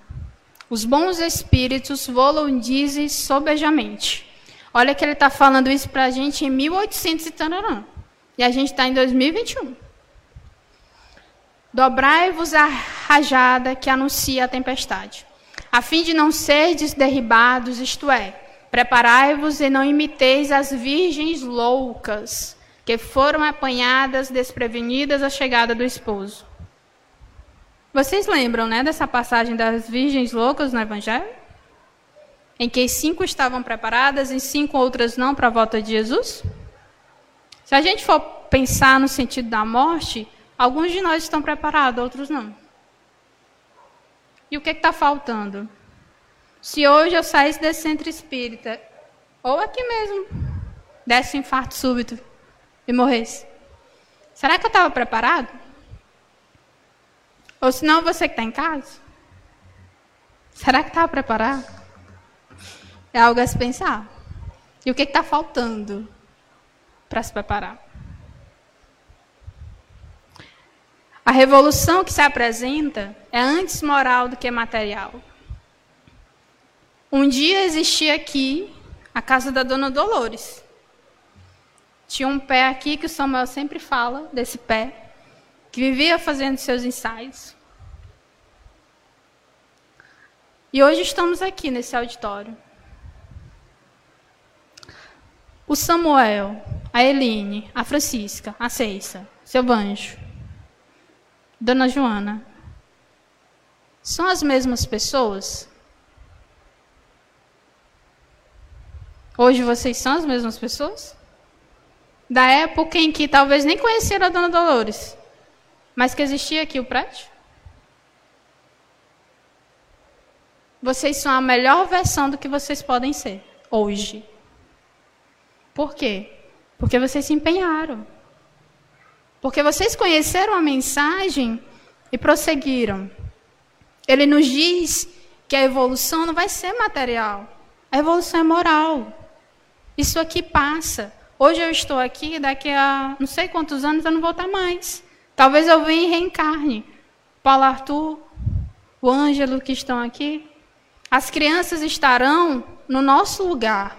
Os bons espíritos voam dizem sobejamente. Olha que ele está falando isso para a gente em 1800 e tararã. E a gente está em 2021. Dobrai-vos a rajada que anuncia a tempestade, a fim de não serdes derribados, isto é, preparai-vos e não imiteis as virgens loucas, que foram apanhadas desprevenidas à chegada do esposo. Vocês lembram, né, dessa passagem das virgens loucas no Evangelho? Em que cinco estavam preparadas e cinco outras não para a volta de Jesus? Se a gente for pensar no sentido da morte, alguns de nós estão preparados, outros não. E o que está faltando? Se hoje eu saísse desse centro espírita, ou aqui mesmo, desse infarto súbito e morresse, será que eu estava preparado? Ou se não, você que está em casa? Será que estava preparado? É algo a se pensar. E o que está faltando para se preparar? A revolução que se apresenta é antes moral do que material. Um dia existia aqui a casa da Dona Dolores. Tinha um pé aqui que o Samuel sempre fala desse pé que vivia fazendo seus ensaios. E hoje estamos aqui nesse auditório. O Samuel, a Eline, a Francisca, a Ceissa, seu anjo, Dona Joana, são as mesmas pessoas? Hoje vocês são as mesmas pessoas? Da época em que talvez nem conheceram a Dona Dolores. Mas que existia aqui o prédio? Vocês são a melhor versão do que vocês podem ser hoje. Por quê? Porque vocês se empenharam. Porque vocês conheceram a mensagem e prosseguiram. Ele nos diz que a evolução não vai ser material. A evolução é moral. Isso aqui passa. Hoje eu estou aqui, daqui a não sei quantos anos eu não vou estar mais. Talvez eu venha e reencarne. Paulo Arthur, o Ângelo que estão aqui. As crianças estarão no nosso lugar.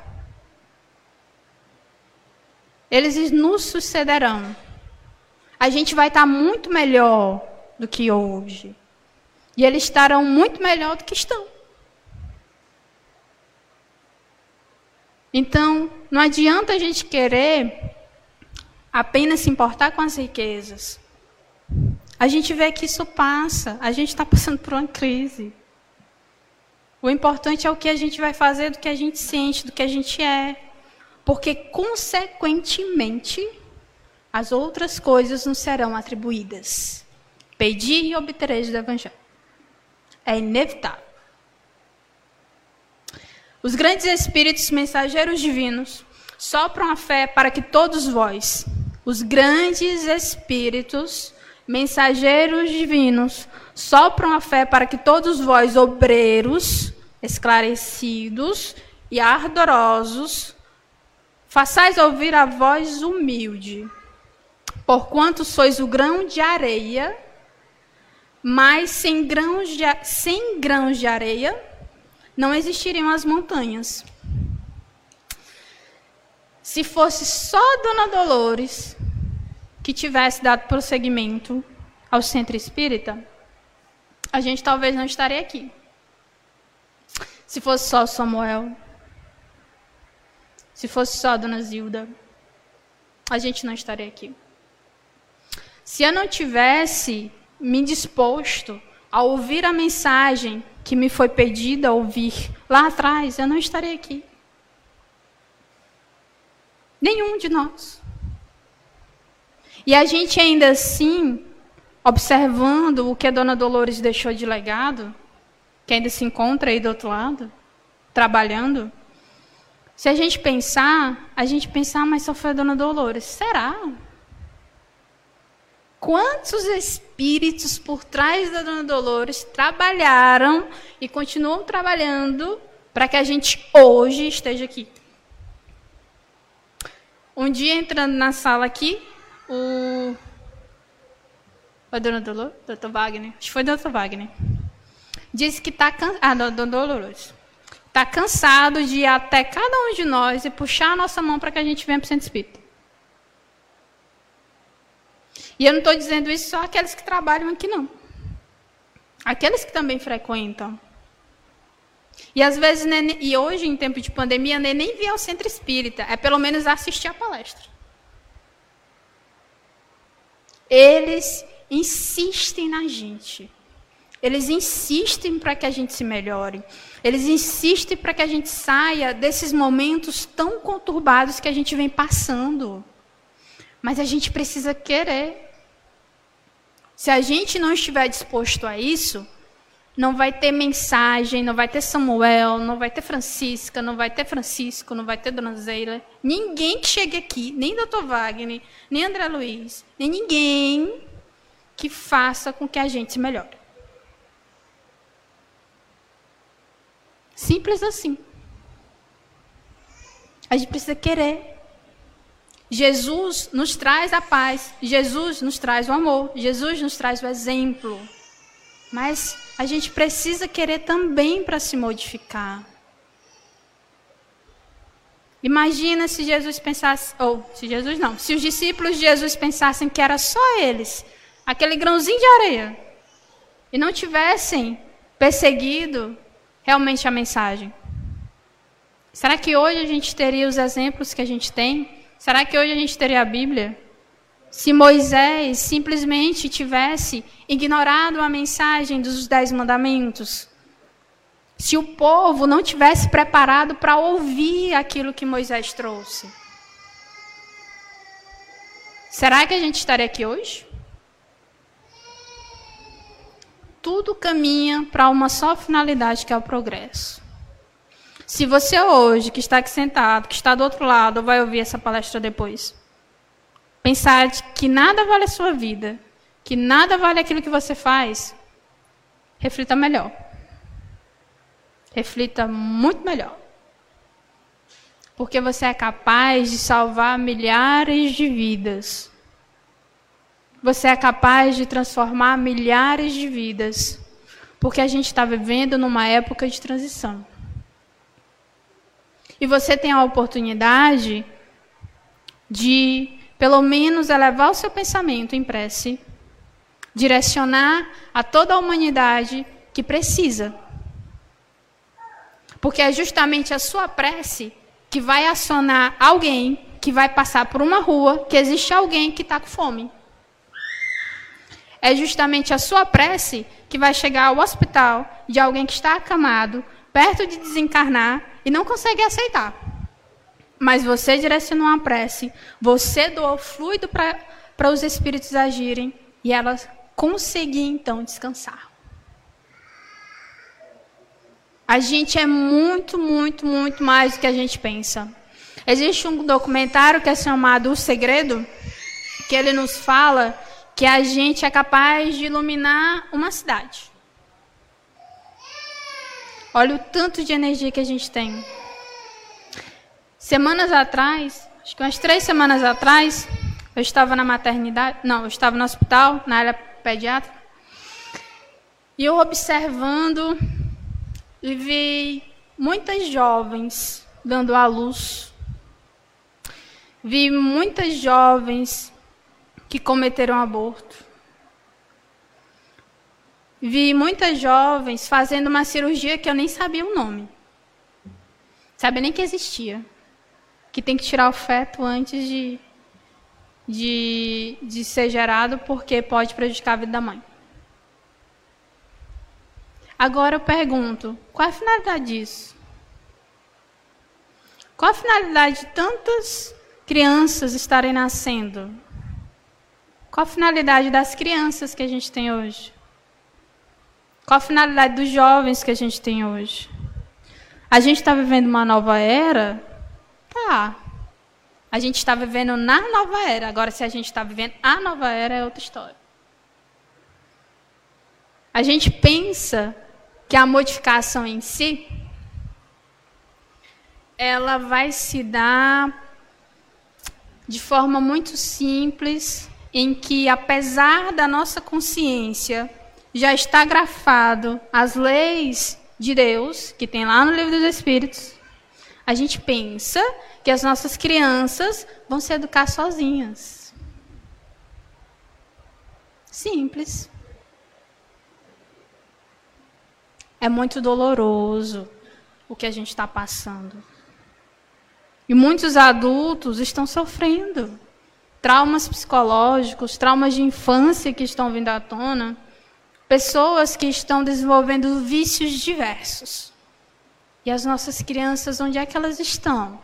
Eles nos sucederão. A gente vai estar muito melhor do que hoje. E eles estarão muito melhor do que estão. Então, não adianta a gente querer apenas se importar com as riquezas. A gente vê que isso passa, a gente está passando por uma crise. O importante é o que a gente vai fazer do que a gente sente, do que a gente é. Porque, consequentemente, as outras coisas nos serão atribuídas. Pedi e obtereis do Evangelho. É inevitável. Os grandes espíritos mensageiros divinos sopram a fé para que todos vós, os grandes espíritos mensageiros divinos, sopram a fé para que todos vós, obreiros, esclarecidos e ardorosos, façais ouvir a voz humilde. Porquanto sois o grão de areia, mas sem grãos de, sem grãos de areia não existiriam as montanhas. Se fosse só Dona Dolores, que tivesse dado prosseguimento ao centro espírita, a gente talvez não estaria aqui. Se fosse só Samuel, se fosse só a dona Zilda, a gente não estaria aqui. Se eu não tivesse me disposto a ouvir a mensagem que me foi pedida ouvir lá atrás, eu não estaria aqui. Nenhum de nós. E a gente ainda assim, observando o que a dona Dolores deixou de legado, que ainda se encontra aí do outro lado, trabalhando, se a gente pensar, a gente pensar, ah, mas só foi a dona Dolores. Será? Quantos espíritos por trás da dona Dolores trabalharam e continuam trabalhando para que a gente hoje esteja aqui? Um dia entrando na sala aqui, o. Foi dona Dolores? Doutor Wagner? Acho que foi doutor Wagner. Disse que está cansado. Ah, dona Dolores. Está cansado de ir até cada um de nós e puxar a nossa mão para que a gente venha para o centro espírita. E eu não estou dizendo isso só aqueles que trabalham aqui, não. Aqueles que também frequentam. E às vezes, e hoje, em tempo de pandemia, nem, nem vir ao centro espírita, é pelo menos assistir a palestra. Eles insistem na gente. Eles insistem para que a gente se melhore. Eles insistem para que a gente saia desses momentos tão conturbados que a gente vem passando. Mas a gente precisa querer. Se a gente não estiver disposto a isso, não vai ter mensagem, não vai ter Samuel, não vai ter Francisca, não vai ter Francisco, não vai ter Dona Zeila. Ninguém que chegue aqui, nem Dr. Wagner, nem André Luiz, nem ninguém que faça com que a gente se melhore. Simples assim. A gente precisa querer. Jesus nos traz a paz, Jesus nos traz o amor, Jesus nos traz o exemplo. Mas a gente precisa querer também para se modificar. Imagina se Jesus pensasse, ou se Jesus não, se os discípulos de Jesus pensassem que era só eles, aquele grãozinho de areia, e não tivessem perseguido realmente a mensagem. Será que hoje a gente teria os exemplos que a gente tem? Será que hoje a gente teria a Bíblia? Se Moisés simplesmente tivesse ignorado a mensagem dos Dez Mandamentos, se o povo não tivesse preparado para ouvir aquilo que Moisés trouxe, será que a gente estaria aqui hoje? Tudo caminha para uma só finalidade, que é o progresso. Se você hoje, que está aqui sentado, que está do outro lado, vai ouvir essa palestra depois, pensar que nada vale a sua vida, que nada vale aquilo que você faz, reflita melhor. Reflita muito melhor. Porque você é capaz de salvar milhares de vidas. Você é capaz de transformar milhares de vidas. Porque a gente está vivendo numa época de transição. E você tem a oportunidade de pelo menos elevar o seu pensamento em prece, direcionar a toda a humanidade que precisa. Porque é justamente a sua prece que vai acionar alguém que vai passar por uma rua que existe alguém que está com fome. É justamente a sua prece que vai chegar ao hospital de alguém que está acamado, perto de desencarnar e não consegue aceitar. Mas você direcionou uma prece, você doou fluido para os espíritos agirem e elas conseguiam então descansar. A gente é muito, muito, muito mais do que a gente pensa. Existe um documentário que é chamado O Segredo, que ele nos fala que a gente é capaz de iluminar uma cidade. Olha o tanto de energia que a gente tem. Semanas atrás, acho que umas três semanas atrás, eu estava na maternidade, não, eu estava no hospital, na área pediátrica, e eu observando e vi muitas jovens dando à luz. Vi muitas jovens que cometeram aborto. Vi muitas jovens fazendo uma cirurgia que eu nem sabia o nome. Sabia nem que existia que tem que tirar o feto antes de, de, de ser gerado, porque pode prejudicar a vida da mãe. Agora eu pergunto: qual é a finalidade disso? Qual a finalidade de tantas crianças estarem nascendo? Qual a finalidade das crianças que a gente tem hoje? Qual a finalidade dos jovens que a gente tem hoje? A gente está vivendo uma nova era? Tá. A gente está vivendo na nova era. Agora, se a gente está vivendo a nova era, é outra história. A gente pensa que a modificação em si ela vai se dar de forma muito simples, em que apesar da nossa consciência já está grafado as leis de Deus, que tem lá no livro dos Espíritos, a gente pensa que as nossas crianças vão se educar sozinhas. Simples. É muito doloroso o que a gente está passando. E muitos adultos estão sofrendo. Traumas psicológicos, traumas de infância que estão vindo à tona. Pessoas que estão desenvolvendo vícios diversos. E as nossas crianças, onde é que elas estão?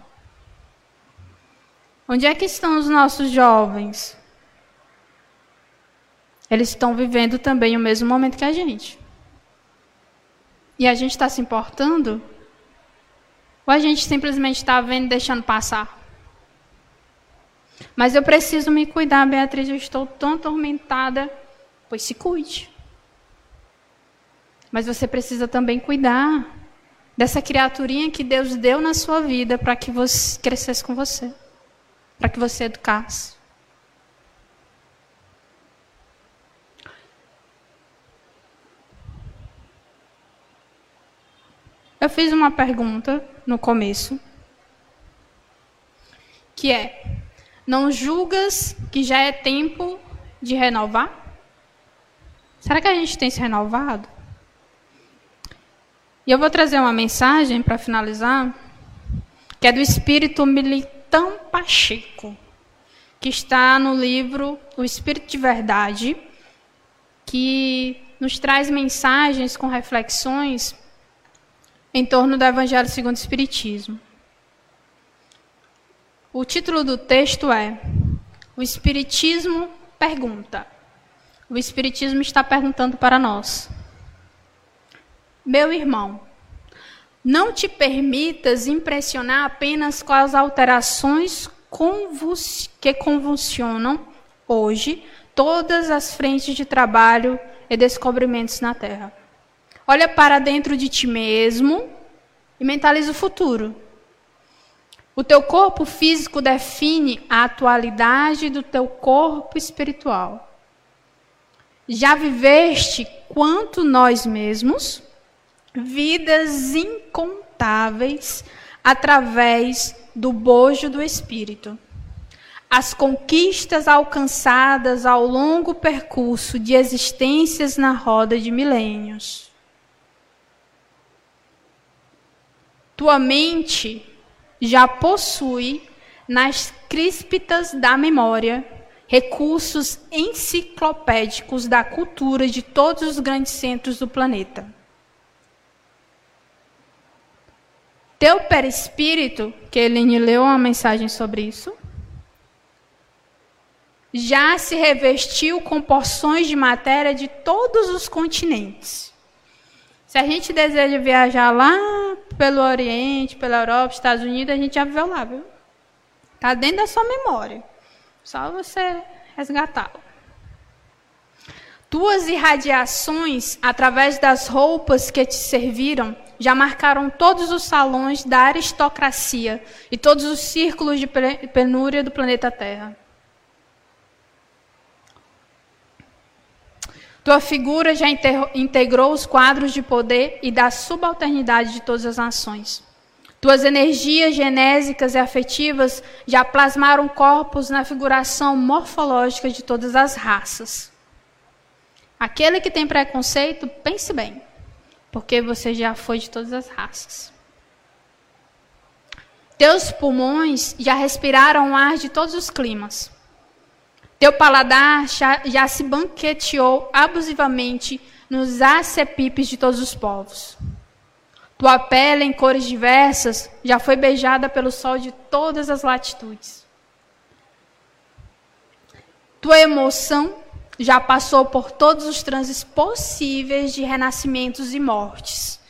Onde é que estão os nossos jovens? Eles estão vivendo também o mesmo momento que a gente. E a gente está se importando? Ou a gente simplesmente está vendo e deixando passar? Mas eu preciso me cuidar, Beatriz, eu estou tão atormentada. Pois se cuide. Mas você precisa também cuidar dessa criaturinha que Deus deu na sua vida para que você crescesse com você, para que você educasse. Eu fiz uma pergunta no começo, que é: não julgas que já é tempo de renovar? Será que a gente tem se renovado? E eu vou trazer uma mensagem para finalizar, que é do espírito Militão Pacheco, que está no livro O Espírito de Verdade, que nos traz mensagens com reflexões em torno do Evangelho segundo o Espiritismo. O título do texto é O Espiritismo pergunta. O Espiritismo está perguntando para nós. Meu irmão, não te permitas impressionar apenas com as alterações que convulsionam hoje todas as frentes de trabalho e descobrimentos na Terra. Olha para dentro de ti mesmo e mentaliza o futuro. O teu corpo físico define a atualidade do teu corpo espiritual. Já viveste quanto nós mesmos vidas incontáveis através do bojo do espírito. As conquistas alcançadas ao longo percurso de existências na roda de milênios. Tua mente já possui nas críspitas da memória recursos enciclopédicos da cultura de todos os grandes centros do planeta. Teu perispírito, que Helene leu uma mensagem sobre isso, já se revestiu com porções de matéria de todos os continentes. Se a gente deseja viajar lá pelo Oriente, pela Europa, Estados Unidos, a gente já viveu lá, viu? Está dentro da sua memória. Só você resgatá-lo. Tuas irradiações, através das roupas que te serviram, já marcaram todos os salões da aristocracia e todos os círculos de penúria do planeta Terra. Tua figura já integrou os quadros de poder e da subalternidade de todas as nações. Tuas energias genésicas e afetivas já plasmaram corpos na figuração morfológica de todas as raças. Aquele que tem preconceito, pense bem, porque você já foi de todas as raças. Teus pulmões já respiraram o ar de todos os climas. Teu paladar já, se banqueteou abusivamente nos acepipes de todos os povos. Tua pele em cores diversas já foi beijada pelo sol de todas as latitudes. Tua emoção já passou por todos os transes possíveis de renascimentos e mortes.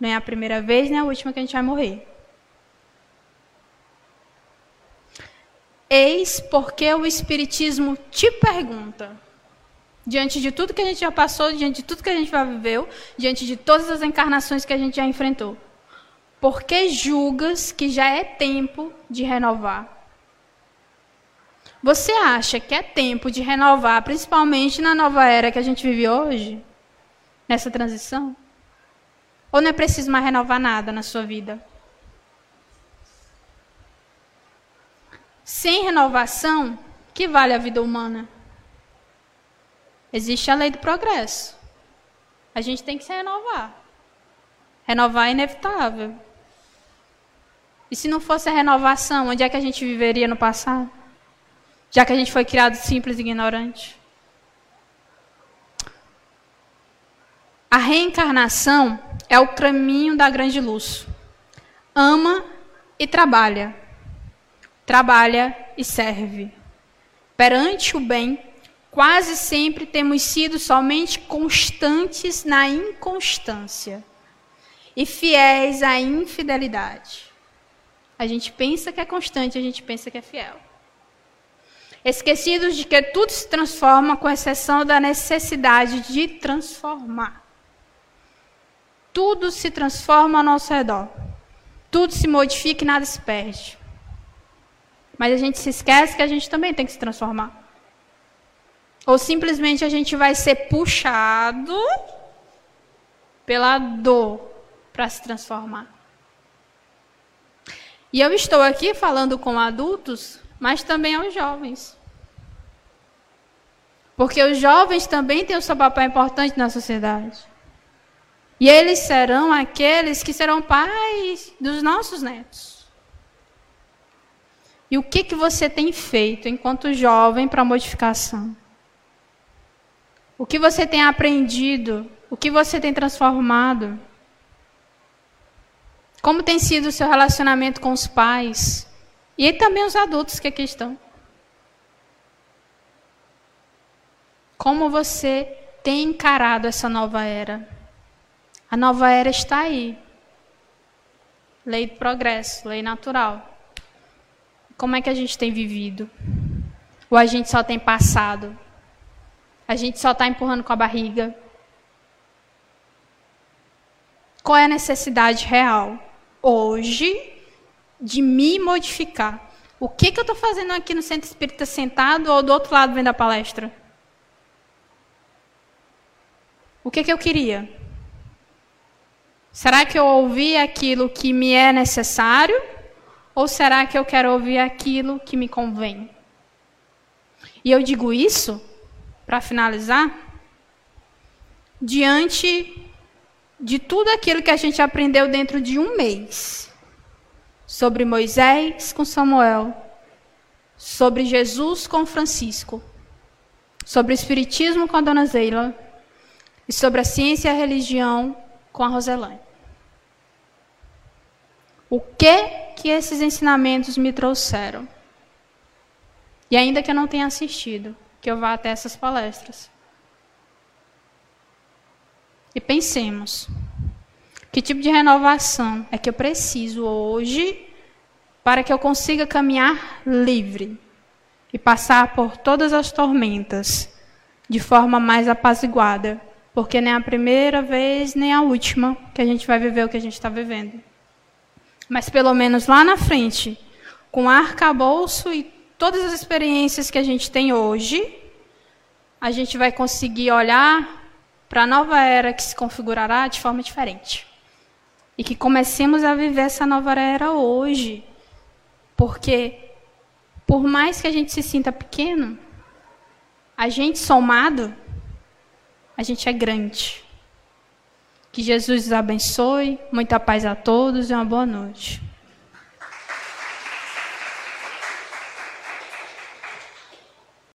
Não é a primeira vez nem a última que a gente vai morrer. Eis porque o Espiritismo te pergunta: diante de tudo que a gente já passou, diante de tudo que a gente já viveu, diante de todas as encarnações que a gente já enfrentou. Por que julgas que já é tempo de renovar? Você acha que é tempo de renovar, principalmente na nova era que a gente vive hoje? Nessa transição? Ou não é preciso mais renovar nada na sua vida? Sem renovação, que vale a vida humana? Existe a lei do progresso. A gente tem que se renovar. Renovar é inevitável. E se não fosse a renovação, onde é que a gente viveria no passado? Já que a gente foi criado simples e ignorante. A reencarnação é o caminho da grande luz. Ama e trabalha. Trabalha e serve. Perante o bem quase sempre temos sido somente constantes na inconstância e fiéis à infidelidade. A gente pensa que é constante, a gente pensa que é fiel. Esquecidos de que tudo se transforma, com exceção da necessidade de transformar. Tudo se transforma ao nosso redor. Tudo se modifica e nada se perde. Mas a gente se esquece que a gente também tem que se transformar. Ou simplesmente a gente vai ser puxado pela dor para se transformar. E eu estou aqui falando com adultos, mas também aos jovens. Porque os jovens também têm o seu papel importante na sociedade. E eles serão aqueles que serão pais dos nossos netos. E o que, que você tem feito enquanto jovem para modificação? O que você tem aprendido? O que você tem transformado? Como tem sido o seu relacionamento com os pais? E também os adultos que aqui estão. Como você tem encarado essa nova era? A nova era está aí. Lei do progresso, lei natural. Como é que a gente tem vivido? Ou a gente só tem passado? A gente só está empurrando com a barriga. Qual é a necessidade real hoje de me modificar? O que, que eu estou fazendo aqui no centro espírita sentado ou do outro lado vendo a palestra? O que, que eu queria? Será que eu ouvi aquilo que me é necessário? Ou será que eu quero ouvir aquilo que me convém? E eu digo isso para finalizar, diante de tudo aquilo que a gente aprendeu dentro de um mês sobre Moisés com Samuel, sobre Jesus com Francisco, sobre o Espiritismo com a Dona Zeila e sobre a ciência e a religião com a Roselane. O que que esses ensinamentos me trouxeram? E ainda que eu não tenha assistido, que eu vá até essas palestras. E pensemos: que tipo de renovação é que eu preciso hoje para que eu consiga caminhar livre e passar por todas as tormentas de forma mais apaziguada? Porque nem a primeira vez, nem a última que a gente vai viver o que a gente está vivendo. Mas pelo menos lá na frente, com arcabouço e todas as experiências que a gente tem hoje, a gente vai conseguir olhar para a nova era que se configurará de forma diferente. E que comecemos a viver essa nova era hoje. Porque, por mais que a gente se sinta pequeno, a gente somado, a gente é grande. Que Jesus os abençoe, muita paz a todos e uma boa noite.